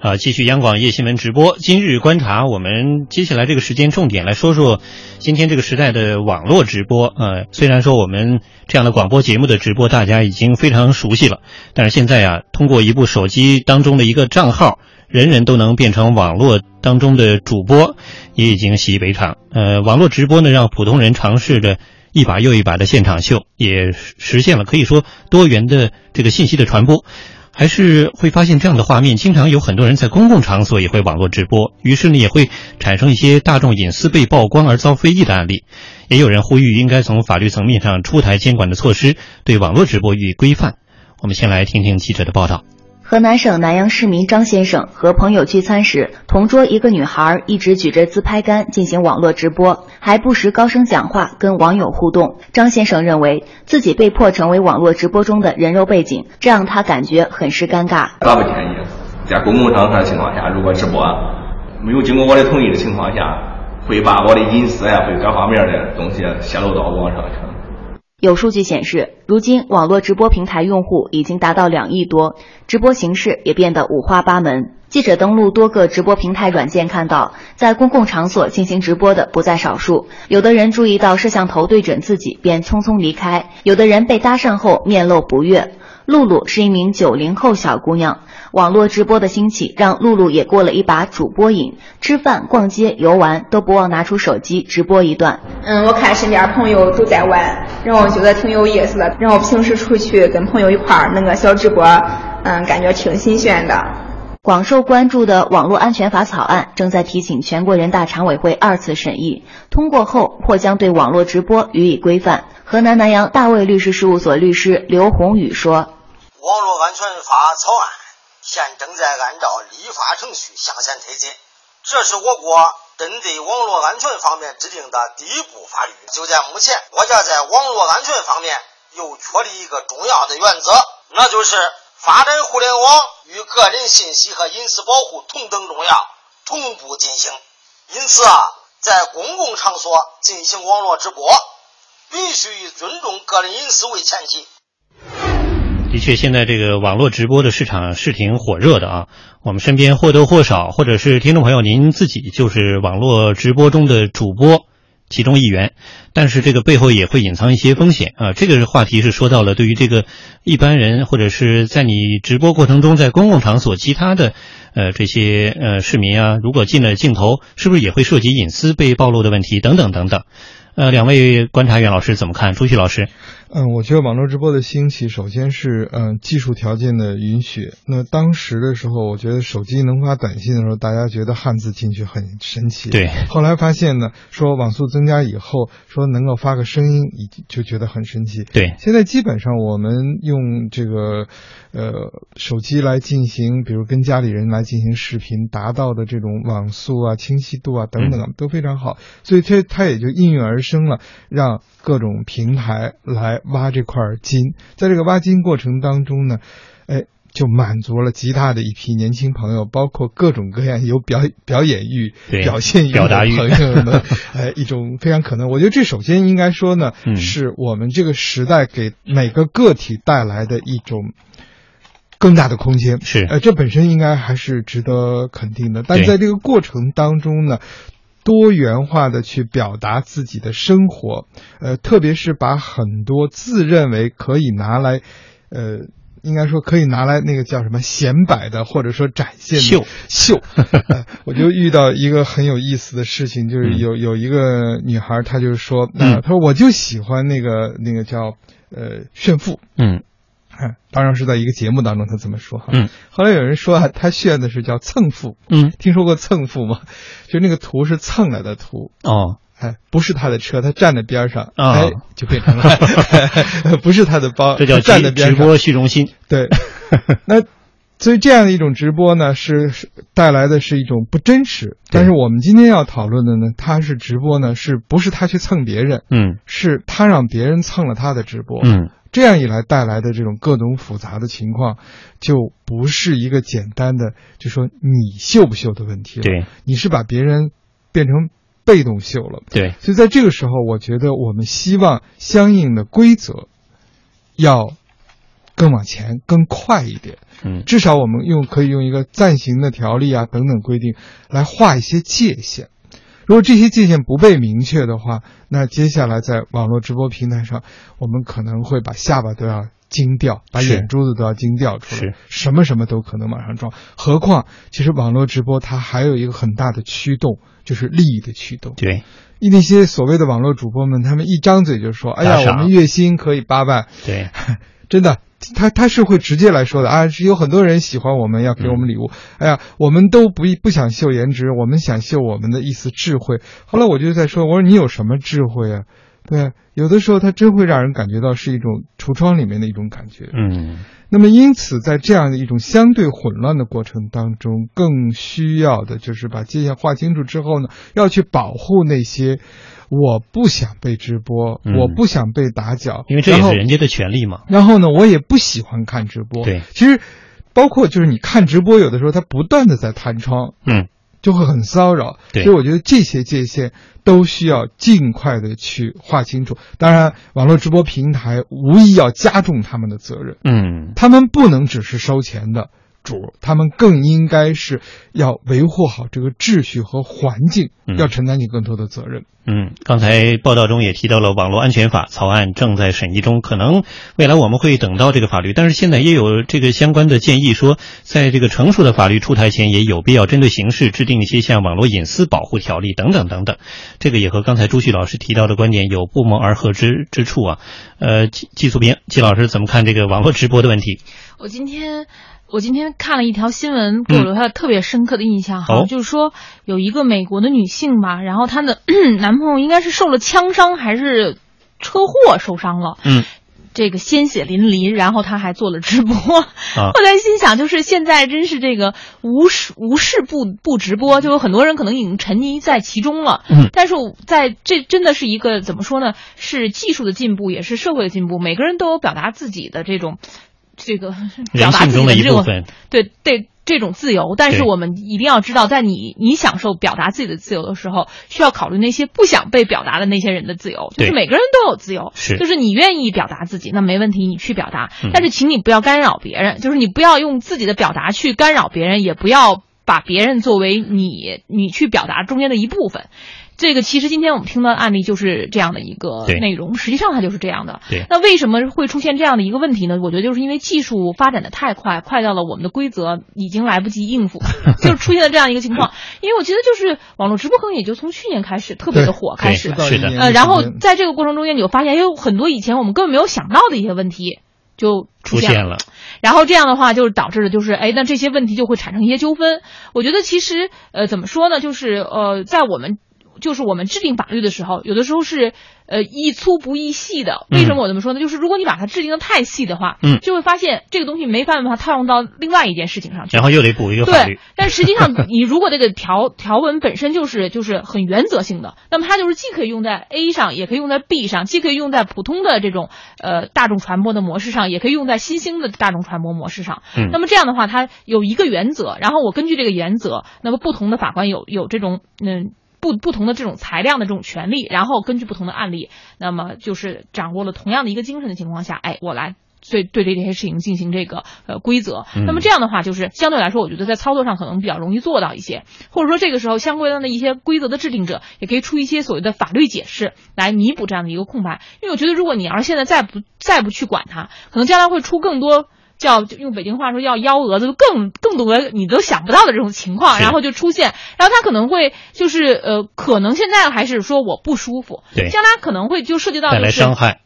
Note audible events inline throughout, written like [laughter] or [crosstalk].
啊，继续央广夜新闻直播。今日观察，我们接下来这个时间重点来说说今天这个时代的网络直播。呃，虽然说我们这样的广播节目的直播大家已经非常熟悉了，但是现在啊，通过一部手机当中的一个账号，人人都能变成网络当中的主播，也已经习以为常。呃，网络直播呢，让普通人尝试着一把又一把的现场秀，也实现了可以说多元的这个信息的传播。还是会发现这样的画面，经常有很多人在公共场所也会网络直播，于是呢也会产生一些大众隐私被曝光而遭非议的案例。也有人呼吁应该从法律层面上出台监管的措施，对网络直播予以规范。我们先来听听记者的报道。河南省南阳市民张先生和朋友聚餐时，同桌一个女孩一直举着自拍杆进行网络直播，还不时高声讲话跟网友互动。张先生认为自己被迫成为网络直播中的人肉背景，这让他感觉很是尴尬。咋不建议在公共场合的情况下，如果直播没有经过我的同意的情况下，会把我的隐私呀，会各方面的东西泄露到网上去。有数据显示，如今网络直播平台用户已经达到两亿多，直播形式也变得五花八门。记者登录多个直播平台软件，看到在公共场所进行直播的不在少数。有的人注意到摄像头对准自己，便匆匆离开；有的人被搭讪后面露不悦。露露是一名九零后小姑娘，网络直播的兴起让露露也过了一把主播瘾，吃饭、逛街、游玩都不忘拿出手机直播一段。嗯，我看身边朋友都在玩，让我觉得挺有意思的。然后平时出去跟朋友一块儿那个小直播，嗯，感觉挺新鲜的。广受关注的网络安全法草案正在提请全国人大常委会二次审议，通过后或将对网络直播予以规范。河南南阳大卫律师事务所律师刘宏宇说。网络安全法草案现正在按照立法程序向前推进，这是我国针对网络安全方面制定的第一部法律。就在目前，国家在网络安全方面又确立一个重要的原则，那就是发展互联网与个人信息和隐私保护同等重要，同步进行。因此啊，在公共场所进行网络直播，必须以尊重个人隐私为前提。的确，现在这个网络直播的市场是挺火热的啊。我们身边或多或少，或者是听众朋友您自己就是网络直播中的主播其中一员，但是这个背后也会隐藏一些风险啊。这个话题是说到了对于这个一般人，或者是在你直播过程中在公共场所其他的呃这些呃市民啊，如果进了镜头，是不是也会涉及隐私被暴露的问题等等等等。呃，两位观察员老师怎么看？朱旭老师。嗯，我觉得网络直播的兴起，首先是嗯技术条件的允许。那当时的时候，我觉得手机能发短信的时候，大家觉得汉字进去很神奇。对。后来发现呢，说网速增加以后，说能够发个声音，已经就觉得很神奇。对。现在基本上我们用这个呃手机来进行，比如跟家里人来进行视频，达到的这种网速啊、清晰度啊等等都非常好。所以这它也就应运而生了，让各种平台来。挖这块金，在这个挖金过程当中呢，哎，就满足了极大的一批年轻朋友，包括各种各样有表表演欲、表现欲的朋友的，[laughs] 哎，一种非常可能。我觉得这首先应该说呢，是我们这个时代给每个个体带来的一种更大的空间。是，呃，这本身应该还是值得肯定的。但在这个过程当中呢。多元化的去表达自己的生活，呃，特别是把很多自认为可以拿来，呃，应该说可以拿来那个叫什么显摆的，或者说展现的秀秀，[laughs] 我就遇到一个很有意思的事情，就是有有一个女孩，她就说，那她说我就喜欢那个那个叫呃炫富，嗯。[laughs] 当然是在一个节目当中，他这么说哈。嗯。后来有人说啊，他炫的是叫蹭富。嗯。听说过蹭富吗？就那个图是蹭来的图。哦。哎，不是他的车，他站在边上，哎，就变成了 [laughs] 不是他的包，[laughs] 这叫站在边上。直播虚荣心。对。那所以这样的一种直播呢，是带来的是一种不真实。但是我们今天要讨论的呢，他是直播呢，是不是他去蹭别人？嗯。是他让别人蹭了他的直播。嗯。这样一来带来的这种各种复杂的情况，就不是一个简单的就说你秀不秀的问题了。对，你是把别人变成被动秀了。对，所以在这个时候，我觉得我们希望相应的规则要更往前、更快一点。嗯，至少我们用可以用一个暂行的条例啊等等规定来画一些界限。如果这些界限不被明确的话，那接下来在网络直播平台上，我们可能会把下巴都要惊掉，把眼珠子都要惊掉出来，什么什么都可能往上撞。何况，其实网络直播它还有一个很大的驱动，就是利益的驱动。对那些所谓的网络主播们，他们一张嘴就说：“哎呀，我们月薪可以八万。对，” [laughs] 真的，他他是会直接来说的啊，是有很多人喜欢我们，要给我们礼物。哎呀，我们都不不想秀颜值，我们想秀我们的一丝智慧。后来我就在说，我说你有什么智慧啊？对，有的时候它真会让人感觉到是一种橱窗里面的一种感觉。嗯那么，因此，在这样的一种相对混乱的过程当中，更需要的就是把界限划清楚之后呢，要去保护那些我不想被直播，嗯我不想被打搅，因为这也是人家的权利嘛。然后呢，我也不喜欢看直播。对，其实包括就是你看直播，有的时候它不断的在弹窗，嗯，就会很骚扰。所以我觉得这些界限都需要尽快的去划清楚。当然，网络直播平台无疑要加重他们的责任。嗯他们不能只是收钱的主，他们更应该是要维护好这个秩序和环境，嗯要承担起更多的责任。嗯，刚才报道中也提到了网络安全法草案正在审议中，可能未来我们会等到这个法律，但是现在也有这个相关的建议说，在这个成熟的法律出台前，也有必要针对形式制定一些像网络隐私保护条例等等等等。这个也和刚才朱旭老师提到的观点有不谋而合之之处啊。呃，季季素斌，季老师怎么看这个网络直播的问题？我今天我今天看了一条新闻，给我留下了特别深刻的印象哈，哦就是说有一个美国的女性吧，然后她的 [clears throat] 男朋友应该是受了枪伤还是车祸受伤了，嗯。这个鲜血淋漓，然后她还做了直播。啊 [laughs] 后来心想，就是现在真是这个无事无事不不直播，就有很多人可能已经沉溺在其中了。嗯但是在这真的是一个怎么说呢？是技术的进步，也是社会的进步。每个人都有表达自己的这种这个表人达自己性中的一这种部分。对对这种自由，但是我们一定要知道，在你你享受表达自己的自由的时候，需要考虑那些不想被表达的那些人的自由。就是每个人都有自由，是就是你愿意表达自己，那没问题，你去表达嗯。但是请你不要干扰别人，就是你不要用自己的表达去干扰别人，也不要把别人作为你你去表达中间的一部分。这个其实今天我们听到的案例就是这样的一个内容，实际上它就是这样的。对那为什么会出现这样的一个问题呢？我觉得就是因为技术发展的太快，快到了我们的规则已经来不及应付，[laughs] 就是出现了这样一个情况。因为我觉得就是网络直播可能也就从去年开始特别的火开始对，是的呃，然后在这个过程中间，你就发现有很多以前我们根本没有想到的一些问题就出现了。出现了，然后这样的话，就是导致的就是，哎，那这些问题就会产生一些纠纷。我觉得其实，呃，怎么说呢，就是呃，在我们就是我们制定法律的时候，有的时候是呃易粗不易细的。为什么我这么说呢？就是如果你把它制定的太细的话，嗯就会发现这个东西没办法套用到另外一件事情上去。然后又得补一个法律对。，但实际上你如果这个条 [laughs] 条文本身就是就是很原则性的，那么它就是既可以用在 A 上，也可以用在 B 上，既可以用在普通的这种呃大众传播的模式上，也可以用在新兴的大众传播模式上。嗯那么这样的话，它有一个原则，然后我根据这个原则，那么不同的法官有有这种嗯。不不同的这种裁量的这种权利，然后根据不同的案例，那么就是掌握了同样的一个精神的情况下，哎，我来对对这些事情进行这个呃规则。嗯那么这样的话，就是相对来说，我觉得在操作上可能比较容易做到一些，或者说这个时候相关的一些规则的制定者也可以出一些所谓的法律解释来弥补这样的一个空白。因为我觉得，如果你要是现在再不再不去管它，可能将来会出更多。叫就用北京话说叫幺蛾子，更更多你都想不到的这种情况，然后就出现，然后他可能会就是呃，可能现在还是说我不舒服，对将来可能会就涉及到带来伤害。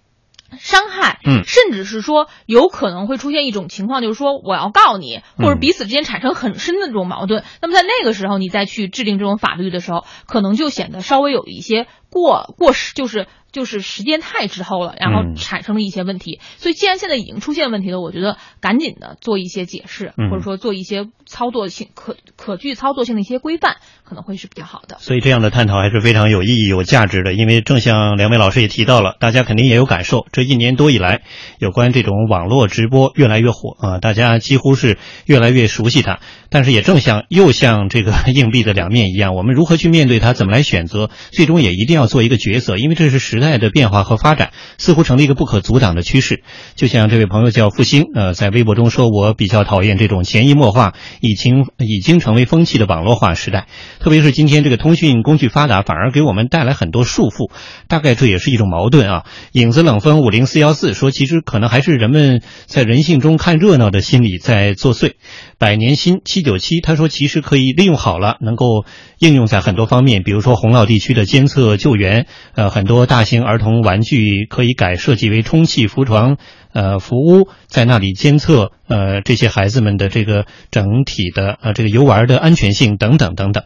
伤害，嗯甚至是说有可能会出现一种情况，就是说我要告你，或者嗯彼此之间产生很深的这种矛盾。那么在那个时候，你再去制定这种法律的时候，可能就显得稍微有一些过过时，就是就是时间太滞后了，然后嗯产生了一些问题。所以既然现在已经出现问题了，我觉得赶紧的做一些解释，嗯或者说做一些操作性可可具操作性的一些规范，可能会是比较好的。所以这样的探讨还是非常有意义、有价值的，因为正像两位老师也提到了，大家肯定也有感受，这一年多以来，有关这种网络直播越来越火啊、大家几乎是越来越熟悉它。但是也正像又像这个 [laughs] 硬币的两面一样，我们如何去面对它，怎么来选择，最终也一定要做一个抉择，因为这是时代的变化和发展，似乎成了一个不可阻挡的趋势。就像这位朋友叫复兴，呃，在微博中说，我比较讨厌这种潜移默化、已经已经成为风气的网络化时代，特别是今天这个通讯工具发达，反而给我们带来很多束缚，大概这也是一种矛盾啊。影子冷风五零四幺四说，其实可能还是人们在人性中看热闹的心理在作祟。百年新七九七他说，其实可以利用好了，能够应用在很多方面，比如说洪涝地区的监测救援，呃，很多大型儿童玩具可以改设计为充气浮床，呃，浮屋，在那里监测呃这些孩子们的这个整体的呃这个游玩的安全性等等等等。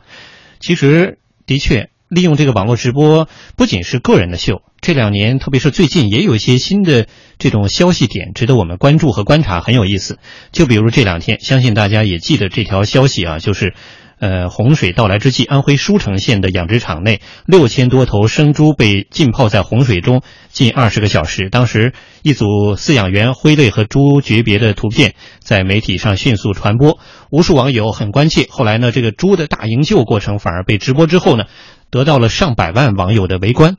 其实的确。利用这个网络直播，不仅是个人的秀，这两年，特别是最近，也有一些新的这种消息点值得我们关注和观察，很有意思。就比如这两天，相信大家也记得这条消息啊，就是。呃，洪水到来之际，安徽舒城县的养殖场内六千多头生猪被浸泡在洪水中近二十个小时。当时，一组饲养员挥泪和猪诀别的图片在媒体上迅速传播，无数网友很关切。后来呢，这个猪的大营救过程反而被直播之后呢，得到了上百万网友的围观。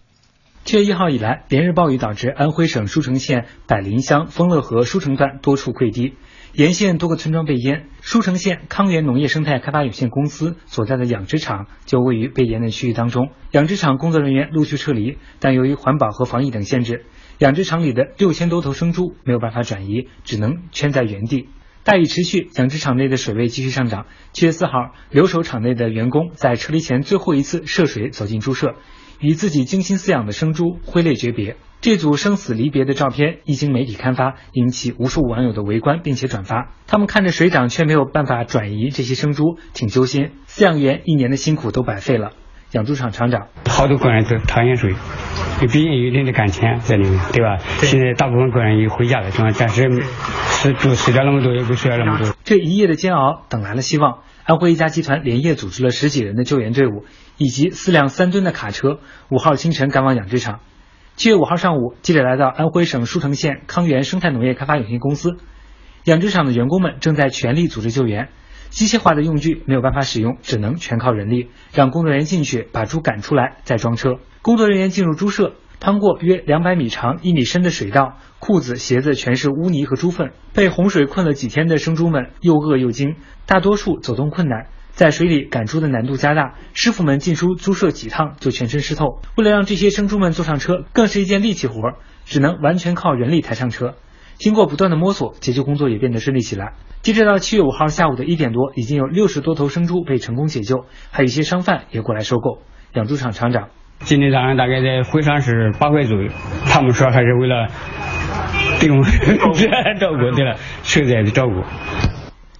七月一号以来，连日暴雨导致安徽省舒城县百林乡丰乐河舒城段多处溃堤。沿线多个村庄被淹，舒城县康源农业生态开发有限公司所在的养殖场就位于被淹的区域当中。养殖场工作人员陆续撤离，但由于环保和防疫等限制，养殖场里的六千多头生猪没有办法转移，只能圈在原地。大雨持续，养殖场内的水位继续上涨。七月四号，留守场内的员工在撤离前最后一次涉水走进猪舍，与自己精心饲养的生猪挥泪诀别。这组生死离别的照片一经媒体刊发，引起无数网友的围观，并且转发。他们看着水涨，却没有办法转移这些生猪，挺揪心。饲养员一年的辛苦都白费了。养猪场厂长，好多工人都讨厌水，毕竟有一定的感情在里面，对吧？现在大部分工人也回家了，但是死猪死掉那么多，也不需要那么多。这一夜的煎熬，等来了希望。安徽一家集团连夜组织了十几人的救援队伍，以及四辆三吨的卡车，五号清晨赶往养殖场。七月五号上午，记者来到安徽省舒城县康源生态农业开发有限公司，养殖场的员工们正在全力组织救援，机械化的用具没有办法使用，只能全靠人力，让工作人员进去把猪赶出来，再装车。工作人员进入猪舍，趟过约两百米长、一米深的水道，裤子、鞋子全是污泥和猪粪。被洪水困了几天的生猪们又饿又惊，大多数走动困难。在水里赶猪的难度加大，师傅们进出猪舍几趟就全身湿透。为了让这些生猪们坐上车，更是一件力气活，只能完全靠人力抬上车。经过不断的摸索，解救工作也变得顺利起来。截止到七月五号下午的一点多，已经有六十多头生猪被成功解救，还有一些商贩也过来收购。养猪场厂长，今天早上大概在会上是八块左右，他们说还是为了对我们照顾，对了，受灾的照顾。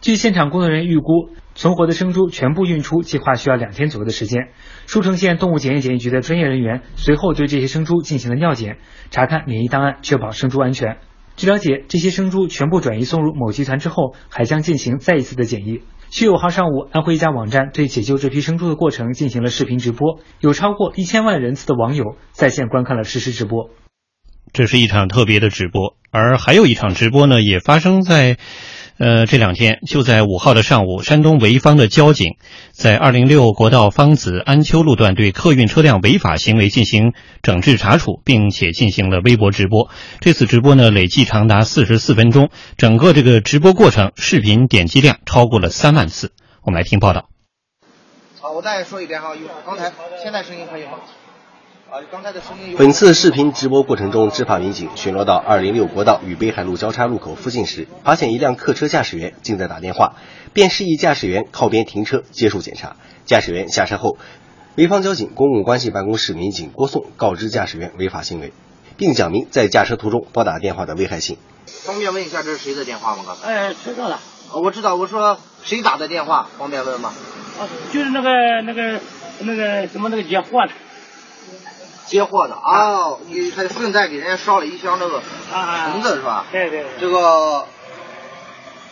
据现场工作人员预估。存活的生猪全部运出，计划需要两天左右的时间。舒城县动物检验检疫局的专业人员随后对这些生猪进行了尿检，查看免疫档案，确保生猪安全。据了解，这些生猪全部转移送入某集团之后，还将进行再一次的检疫。七月五号上午，安徽一家网站对解救这批生猪的过程进行了视频直播，有超过一千万人次的网友在线观看了实时直播。这是一场特别的直播，而还有一场直播呢，也发生在。呃，这两天就在五号的上午，山东潍坊的交警在二零六国道芳子安丘路段对客运车辆违法行为进行整治查处，并且进行了微博直播。这次直播呢，累计长达四十四分钟，整个这个直播过程视频点击量超过了三万次。我们来听报道。好，我再说一遍哈，有刚才现在声音可以吗？本次视频直播过程中，执法民警巡逻到二零六国道与北海路交叉路口附近时，发现一辆客车驾驶员正在打电话，便示意驾驶员靠边停车接受检查。驾驶员下车后，潍坊交警公共关系办公室民警郭颂告知驾驶员违法行为，并讲明在驾车途中拨打电话的危害性。方便问一下这是谁的电话吗？刚才？哎，知道了。我知道。我说谁打的电话？方便问吗？啊，就是那个那个那个什么那个接货的。接货的啊，你还顺带给人家捎了一箱那个橙子是吧？对对。这个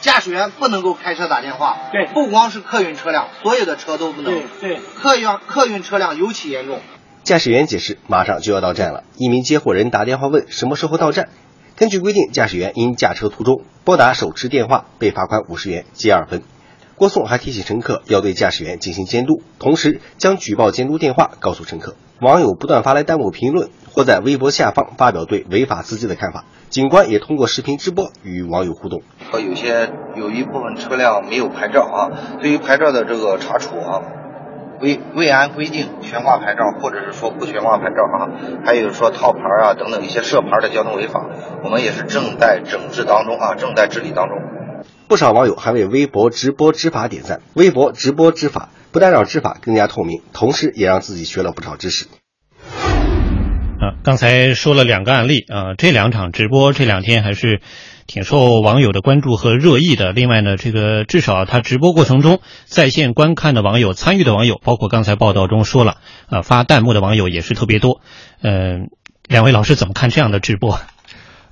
驾驶员不能够开车打电话。对。不光是客运车辆，所有的车都不能。对对。客运客运车辆尤其严重。驾驶员解释，马上就要到站了。一名接货人打电话问什么时候到站。根据规定，驾驶员因驾车途中拨打手持电话被罚款五十元，记二分。郭颂还提醒乘客要对驾驶员进行监督，同时将举报监督电话告诉乘客。网友不断发来弹幕评论，或在微博下方发表对违法司机的看法。警官也通过视频直播与网友互动。和有些有一部分车辆没有牌照啊，对于牌照的这个查处啊，未未按规定悬挂牌照，或者是说不悬挂牌照啊，还有说套牌啊等等一些涉牌的交通违法，我们也是正在整治当中啊，正在治理当中。不少网友还为微博直播执法点赞。微博直播执法不但让执法更加透明，同时也让自己学了不少知识。啊，刚才说了两个案例啊，这两场直播这两天还是挺受网友的关注和热议的。另外呢，这个至少他直播过程中在线观看的网友、参与的网友，包括刚才报道中说了啊，发弹幕的网友也是特别多。嗯，两位老师怎么看这样的直播？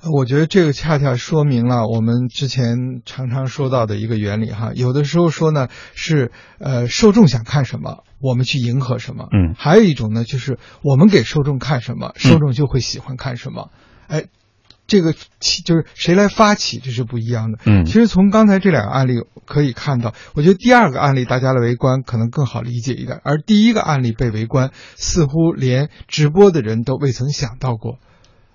我觉得这个恰恰说明了我们之前常常说到的一个原理哈，有的时候说呢是呃受众想看什么，我们去迎合什么，嗯，还有一种呢就是我们给受众看什么，受众就会喜欢看什么，哎，这个起就是谁来发起这是不一样的，嗯，其实从刚才这两个案例可以看到，我觉得第二个案例大家的围观可能更好理解一点，而第一个案例被围观似乎连直播的人都未曾想到过。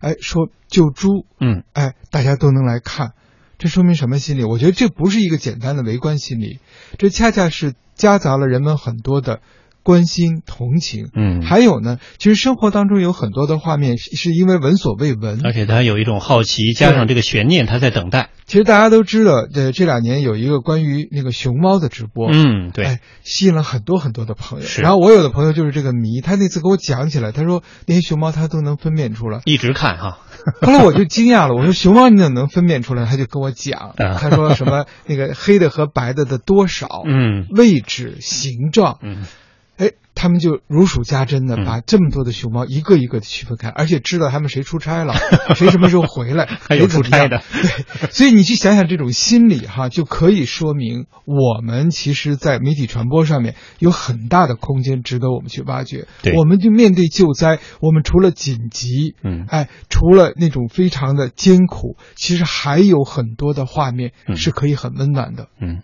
哎，说救猪，嗯，哎，大家都能来看，这说明什么心理？我觉得这不是一个简单的围观心理，这恰恰是夹杂了人们很多的关心、同情，嗯，还有呢，其实生活当中有很多的画面是因为闻所未闻，而且他有一种好奇，加上这个悬念，他在等待。其实大家都知道，这这两年有一个关于那个熊猫的直播，嗯，对，哎，吸引了很多很多的朋友。是，然后我有的朋友就是这个迷，他那次给我讲起来，他说那些熊猫他都能分辨出来，一直看哈。[laughs] 后来我就惊讶了，我说熊猫你怎么能分辨出来？他就跟我讲，他说什么那个黑的和白的的多少，嗯，位置、形状，嗯。哎，他们就如数家珍的把这么多的熊猫一个一个的区分开，而且知道他们谁出差了，[laughs] 谁什么时候回来，[laughs] 还有出差的。对，所以你去想想这种心理哈，就可以说明我们其实，在媒体传播上面有很大的空间值得我们去挖掘。对，我们就面对救灾，我们除了紧急，嗯，哎，除了那种非常的艰苦，其实还有很多的画面是可以很温暖的。嗯。嗯，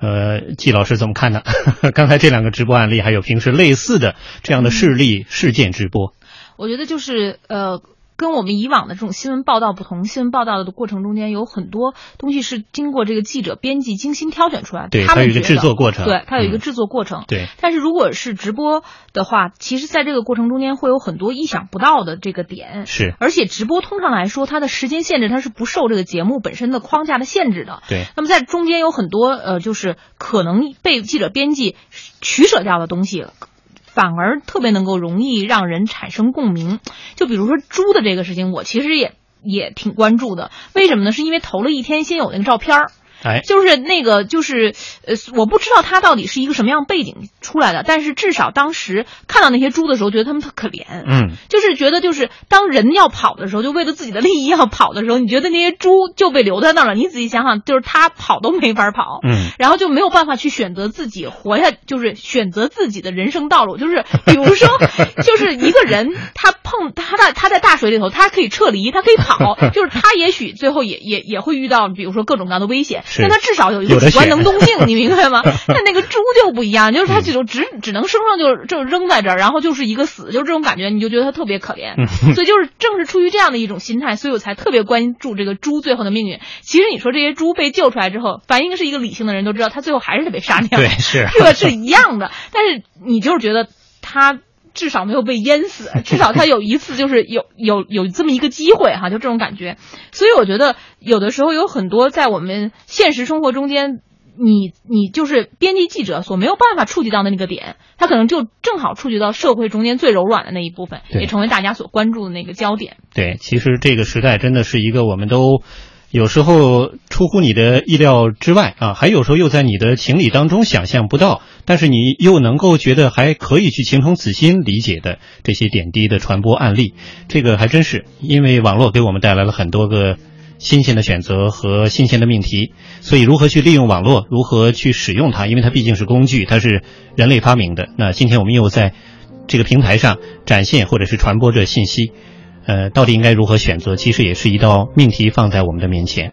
呃，季老师怎么看呢？[laughs] 刚才这两个直播案例，还有平时类似的这样的事例事件直播，我觉得就是呃。跟我们以往的这种新闻报道不同，新闻报道的过程中间有很多东西是经过这个记者编辑精心挑选出来的。对，它有一个制作过程。对，它有一个制作过程。对。但是如果是直播的话，其实在这个过程中间会有很多意想不到的这个点。是。而且直播通常来说，它的时间限制它是不受这个节目本身的框架的限制的。对。那么在中间有很多呃，就是可能被记者编辑取舍掉的东西。反而特别能够容易让人产生共鸣，就比如说猪的这个事情，我其实也也挺关注的。为什么呢？是因为投了一天先有那个照片儿。哎，就是那个，就是呃，我不知道他到底是一个什么样背景出来的，但是至少当时看到那些猪的时候，觉得他们特可怜，嗯，就是觉得就是当人要跑的时候，就为了自己的利益要跑的时候，你觉得那些猪就被留在那儿了。你仔细想想，就是他跑都没法跑，嗯，然后就没有办法去选择自己活下，就是选择自己的人生道路。就是 [laughs] 比如说，就是一个人他碰他在他在大水里头，他可以撤离，他可以跑，[laughs] 就是他也许最后也也也会遇到，比如说各种各样的危险。但它至少有一个主观能动性，[laughs] 你明白吗？[laughs] 但那个猪就不一样，就是它这种只只能生上就就扔在这儿，然后就是一个死，就是这种感觉，你就觉得它特别可怜。所以就是正是出于这样的一种心态，所以我才特别关注这个猪最后的命运。其实你说这些猪被救出来之后，凡应该是一个理性的人都知道，它最后还是得被杀掉，对，是这个是一样的。但是你就是觉得他。至少没有被淹死，[laughs] 至少他有一次就是有有有这么一个机会哈，就这种感觉。所以我觉得有的时候有很多在我们现实生活中间，你你就是编辑记者所没有办法触及到的那个点，他可能就正好触及到社会中间最柔软的那一部分，也成为大家所关注的那个焦点。对，其实这个时代真的是一个我们都。有时候出乎你的意料之外啊，还有时候又在你的情理当中想象不到，但是你又能够觉得还可以去情从此心理解的这些点滴的传播案例，这个还真是因为网络给我们带来了很多个新鲜的选择和新鲜的命题，所以如何去利用网络，如何去使用它，因为它毕竟是工具，它是人类发明的。那今天我们又在这个平台上展现或者是传播着信息。呃，到底应该如何选择？其实也是一道命题放在我们的面前。